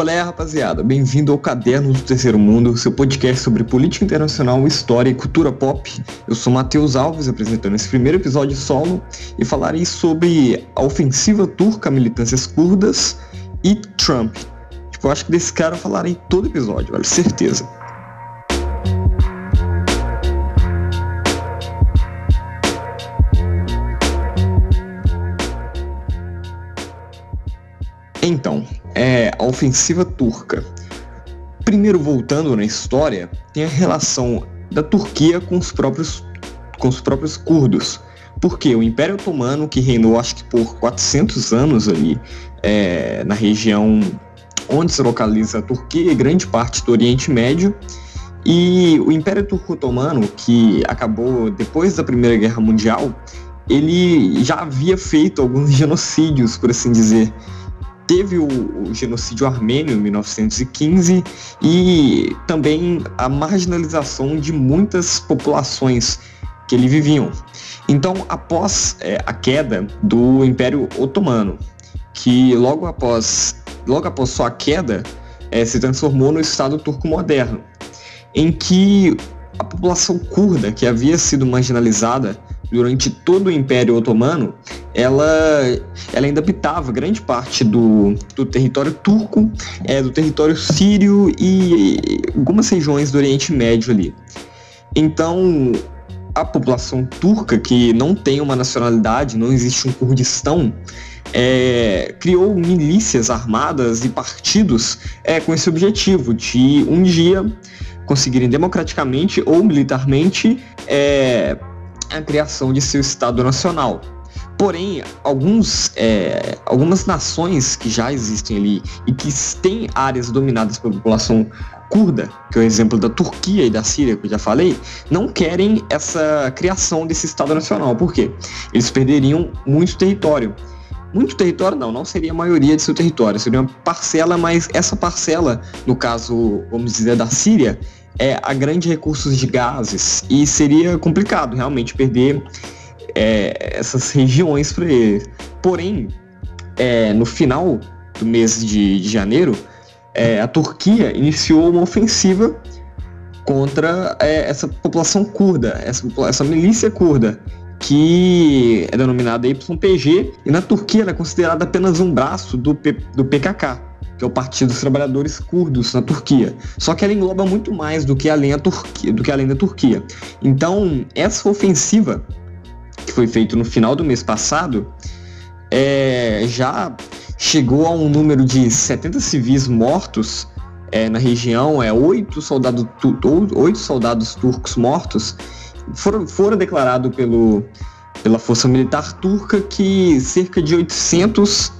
Qual é, rapaziada? Bem-vindo ao Caderno do Terceiro Mundo, seu podcast sobre política internacional, história e cultura pop. Eu sou Matheus Alves, apresentando esse primeiro episódio solo, e falarei sobre a ofensiva turca militâncias curdas e Trump. Tipo, eu acho que desse cara eu falarei todo episódio, velho, certeza. Então, é a ofensiva turca. Primeiro, voltando na história, tem a relação da Turquia com os próprios, com os próprios curdos. Porque o Império Otomano, que reinou acho que por 400 anos ali é, na região onde se localiza a Turquia e grande parte do Oriente Médio, e o Império Turco Otomano, que acabou depois da Primeira Guerra Mundial, ele já havia feito alguns genocídios, por assim dizer, teve o, o, genocídio armênio em 1915 e também a marginalização de muitas populações que ele viviam. Então, após é, a queda do Império Otomano, que logo após, logo após sua queda é, se transformou no Estado turco moderno, em que a população curda, que havia sido marginalizada durante todo o Império Otomano, ela, ela ainda habitava grande parte do, do território turco, é, do território sírio e algumas regiões do Oriente Médio ali. Então, a população turca, que não tem uma nacionalidade, não existe um Kurdistão, é, criou milícias armadas e partidos é, com esse objetivo de um dia conseguirem democraticamente ou militarmente é, a criação de seu Estado Nacional. Porém, alguns, é, algumas nações que já existem ali e que têm áreas dominadas pela população curda, que é o exemplo da Turquia e da Síria, que eu já falei, não querem essa criação desse Estado Nacional. Por quê? Eles perderiam muito território. Muito território não, não seria a maioria de seu território, seria uma parcela, mas essa parcela, no caso, vamos dizer, da Síria, é a grande recursos de gases e seria complicado realmente perder é, essas regiões para ele. Porém, é, no final do mês de, de janeiro, é, a Turquia iniciou uma ofensiva contra é, essa população curda, essa, essa milícia curda, que é denominada YPG, e na Turquia ela é considerada apenas um braço do, P, do PKK, que é o Partido dos Trabalhadores Curdos na Turquia. Só que ela engloba muito mais do que além, a Turquia, do que além da Turquia. Então, essa ofensiva que foi feita no final do mês passado é, já chegou a um número de 70 civis mortos é, na região, é oito soldados, oito soldados turcos mortos. Foram, foram declarados pelo, pela Força Militar Turca que cerca de 800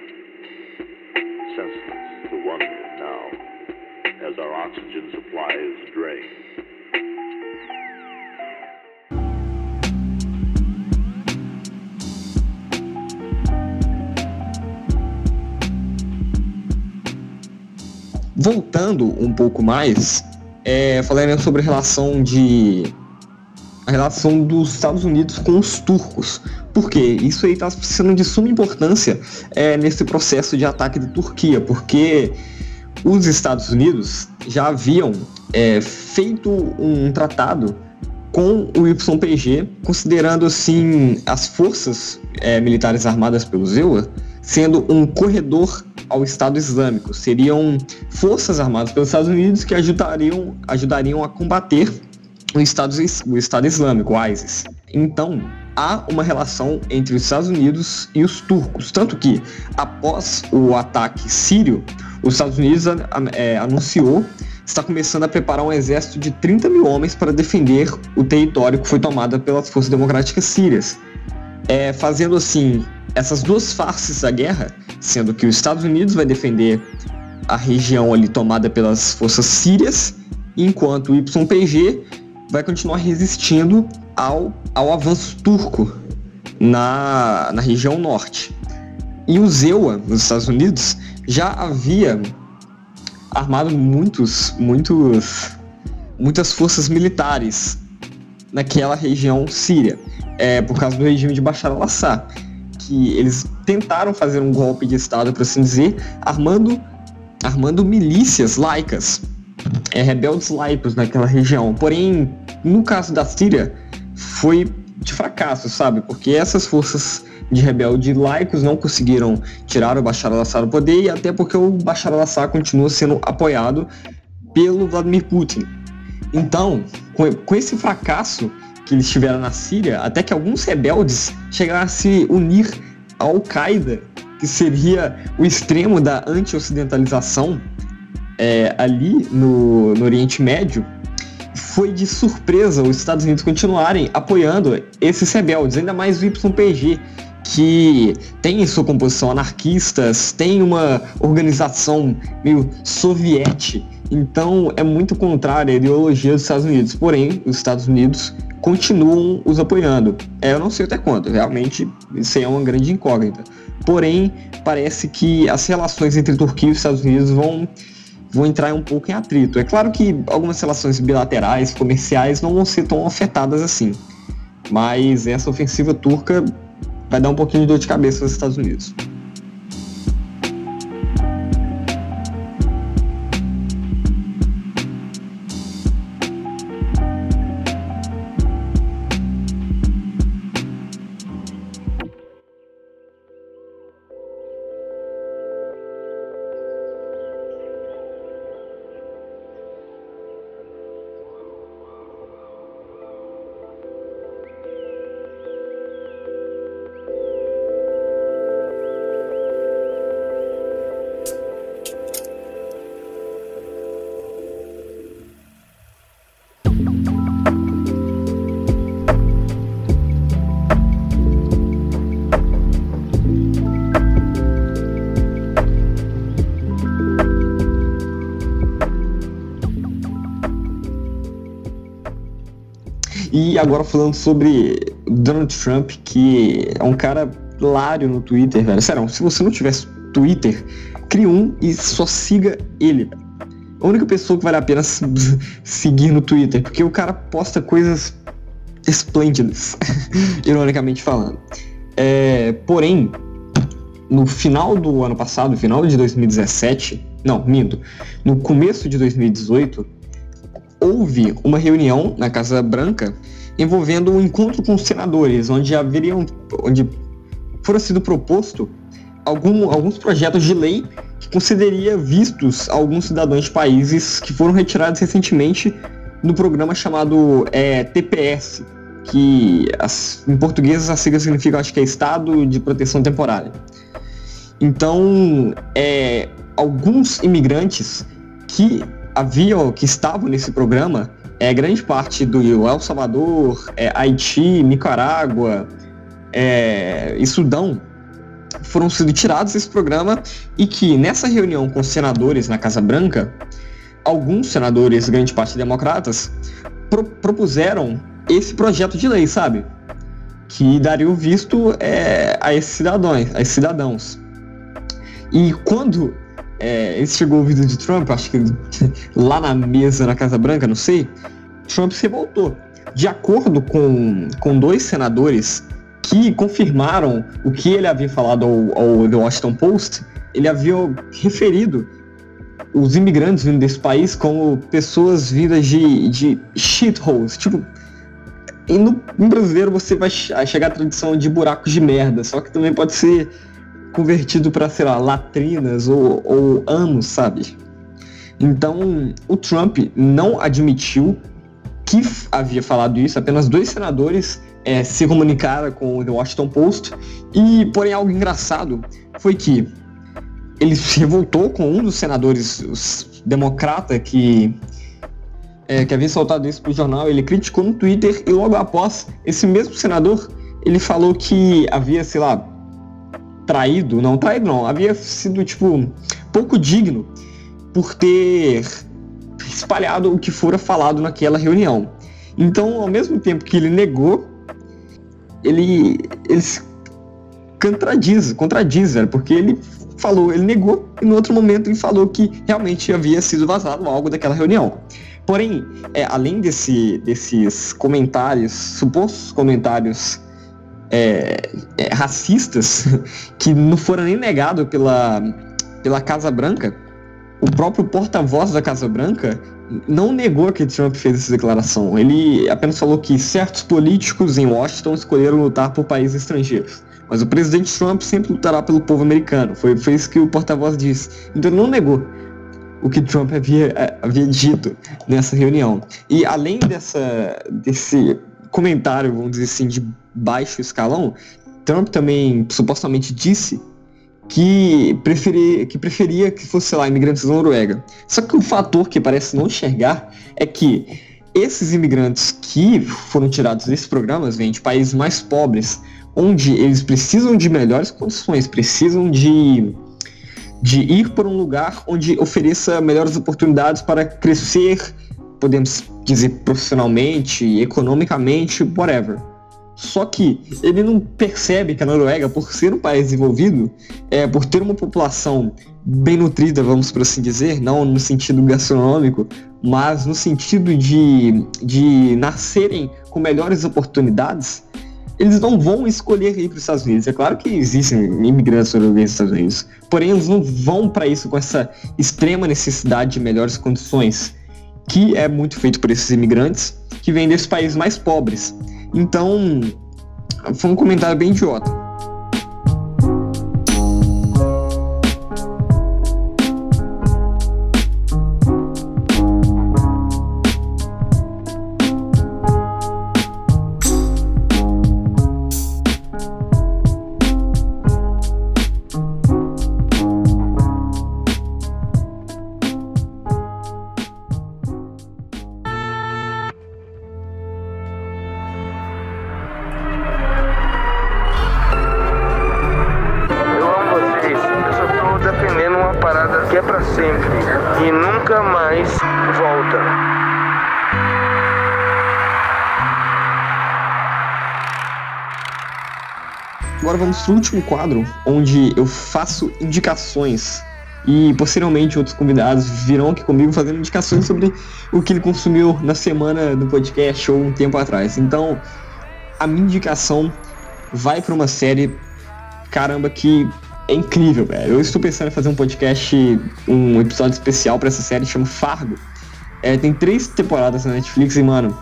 oxygen supply is drained. Voltando um pouco mais, é, sobre a relação de a relação dos Estados Unidos com os turcos. Por quê? Isso aí está sendo de suma importância é, nesse processo de ataque da Turquia, porque os Estados Unidos já haviam é, feito um tratado com o YPG, considerando assim as forças é, militares armadas pelo EUA sendo um corredor ao Estado Islâmico. Seriam forças armadas pelos Estados Unidos que ajudariam, ajudariam a combater o Estado, o Estado Islâmico, o ISIS. Então, há uma relação entre os Estados Unidos e os turcos. Tanto que, após o ataque sírio, os Estados Unidos é, anunciou está começando a preparar um exército de 30 mil homens para defender o território que foi tomado pelas forças democráticas sírias. É, fazendo assim essas duas faces da guerra, sendo que os Estados Unidos vai defender a região ali tomada pelas forças sírias, enquanto o YPG vai continuar resistindo ao, ao avanço turco na, na região norte. E o ZEUA, nos Estados Unidos, já havia armado muitos, muitos, muitas forças militares naquela região síria, é, por causa do regime de Bashar al-Assad, que eles tentaram fazer um golpe de Estado, por assim dizer, armando, armando milícias laicas, é, rebeldes laicos naquela região. Porém, no caso da Síria, foi de fracasso, sabe? Porque essas forças de rebelde laicos não conseguiram tirar o Bashar al-Assad do poder e até porque o Bashar al-Assad continua sendo apoiado pelo Vladimir Putin. Então, com, esse fracasso que eles tiveram na Síria, até que alguns rebeldes chegaram a se unir à Al-Qaeda, que seria o extremo da anti-ocidentalização é, ali no, no Oriente Médio, foi de surpresa os Estados Unidos continuarem apoiando esses rebeldes, ainda mais o YPG, que tem em sua composição anarquistas, tem uma organização meio soviética, então é muito contrária à ideologia dos Estados Unidos. Porém, os Estados Unidos continuam os apoiando. É, eu não sei até quando, realmente isso é uma grande incógnita. Porém, parece que as relações entre Turquia e os Estados Unidos vão, vão entrar um pouco em atrito. É claro que algumas relações bilaterais, comerciais, não vão ser tão afetadas assim. Mas essa ofensiva turca vai dar um pouquinho de dor de cabeça nos Estados Unidos. E agora falando sobre Donald Trump, que é um cara hilário no Twitter, velho. Sério, se você não tivesse Twitter, crie um e só siga ele. A única pessoa que vale a pena seguir no Twitter, porque o cara posta coisas esplêndidas, ironicamente falando. É, porém, no final do ano passado, final de 2017, não, minto, no começo de 2018, houve uma reunião na Casa Branca envolvendo um encontro com os senadores, onde haveriam, onde foram sido proposto algum, alguns projetos de lei que concederia vistos a alguns cidadãos de países que foram retirados recentemente do programa chamado é, TPS, que as, em português a sigla significa, acho que é Estado de Proteção Temporária. Então, é, alguns imigrantes que haviam, que estavam nesse programa, é, grande parte do El Salvador, é, Haiti, Nicarágua é, e Sudão foram sendo tirados desse programa e que nessa reunião com senadores na Casa Branca, alguns senadores, grande parte democratas, pro, propuseram esse projeto de lei, sabe? Que daria o visto é, a esses cidadãos, a esses cidadãos. E quando é, esse chegou o vídeo de Trump, acho que lá na mesa na Casa Branca, não sei, Trump se revoltou. De acordo com, com dois senadores que confirmaram o que ele havia falado ao, ao The Washington Post, ele havia referido os imigrantes vindo desse país como pessoas vindas de, de shitholes. Tipo, no, no brasileiro você vai chegar à tradição de buracos de merda, só que também pode ser convertido para, sei lá, latrinas ou, ou anos, sabe? Então, o Trump não admitiu que havia falado isso, apenas dois senadores é, se comunicaram com o The Washington Post, e, porém, algo engraçado foi que ele se revoltou com um dos senadores democrata que, é, que havia soltado isso para o jornal, ele criticou no Twitter, e logo após, esse mesmo senador, ele falou que havia, sei lá, traído, não traído não, havia sido, tipo, pouco digno por ter espalhado o que fora falado naquela reunião. Então, ao mesmo tempo que ele negou, ele, ele se contradiz, contradiz, velho, porque ele falou, ele negou, e no outro momento ele falou que realmente havia sido vazado algo daquela reunião. Porém, é, além desse, desses comentários, supostos comentários é, é, racistas, que não foram nem negados pela, pela Casa Branca, o próprio porta-voz da Casa Branca não negou que Trump fez essa declaração. Ele apenas falou que certos políticos em Washington escolheram lutar por países estrangeiros. Mas o presidente Trump sempre lutará pelo povo americano. Foi, foi isso que o porta-voz disse. Então ele não negou o que Trump havia, eh, havia dito nessa reunião. E além dessa, desse comentário, vamos dizer assim, de baixo escalão, Trump também supostamente disse que preferia, que preferia que fosse, sei lá, imigrantes da Noruega. Só que o fator que parece não enxergar é que esses imigrantes que foram tirados desses programas vêm de países mais pobres, onde eles precisam de melhores condições, precisam de, de ir para um lugar onde ofereça melhores oportunidades para crescer, podemos dizer profissionalmente, economicamente, whatever. Só que ele não percebe que a Noruega, por ser um país desenvolvido, é, por ter uma população bem nutrida, vamos por assim dizer, não no sentido gastronômico, mas no sentido de, de nascerem com melhores oportunidades, eles não vão escolher ir para os Estados Unidos. É claro que existem imigrantes noruegueses nos Estados Unidos, porém eles não vão para isso com essa extrema necessidade de melhores condições, que é muito feito por esses imigrantes que vêm desses países mais pobres. Então, foi um comentário bem idiota. Agora vamos para o último quadro, onde eu faço indicações. E posteriormente outros convidados virão aqui comigo fazendo indicações sobre o que ele consumiu na semana do podcast ou um tempo atrás. Então, a minha indicação vai para uma série, caramba, que é incrível, velho. Eu estou pensando em fazer um podcast, um episódio especial para essa série, chama Fargo. É, tem três temporadas na Netflix e, mano,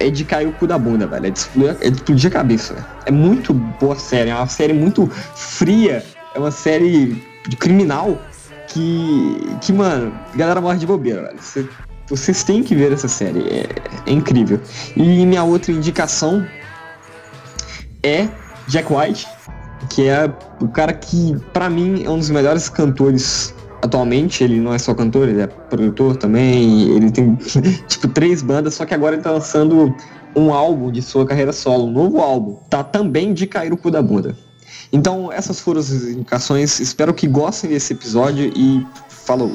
é de cair o cu da bunda, velho. É de explodir, é de explodir a cabeça, velho. É muito boa série, é uma série muito fria, é uma série de criminal que, que mano, a galera morre de bobeira, velho. Cê, vocês têm que ver essa série, é, é incrível. E minha outra indicação é Jack White, que é o cara que, para mim, é um dos melhores cantores atualmente ele não é só cantor, ele é produtor também, ele tem tipo três bandas, só que agora ele tá lançando um álbum de sua carreira solo, um novo álbum, tá também de cair o cu da bunda. Então essas foram as indicações, espero que gostem desse episódio e falou!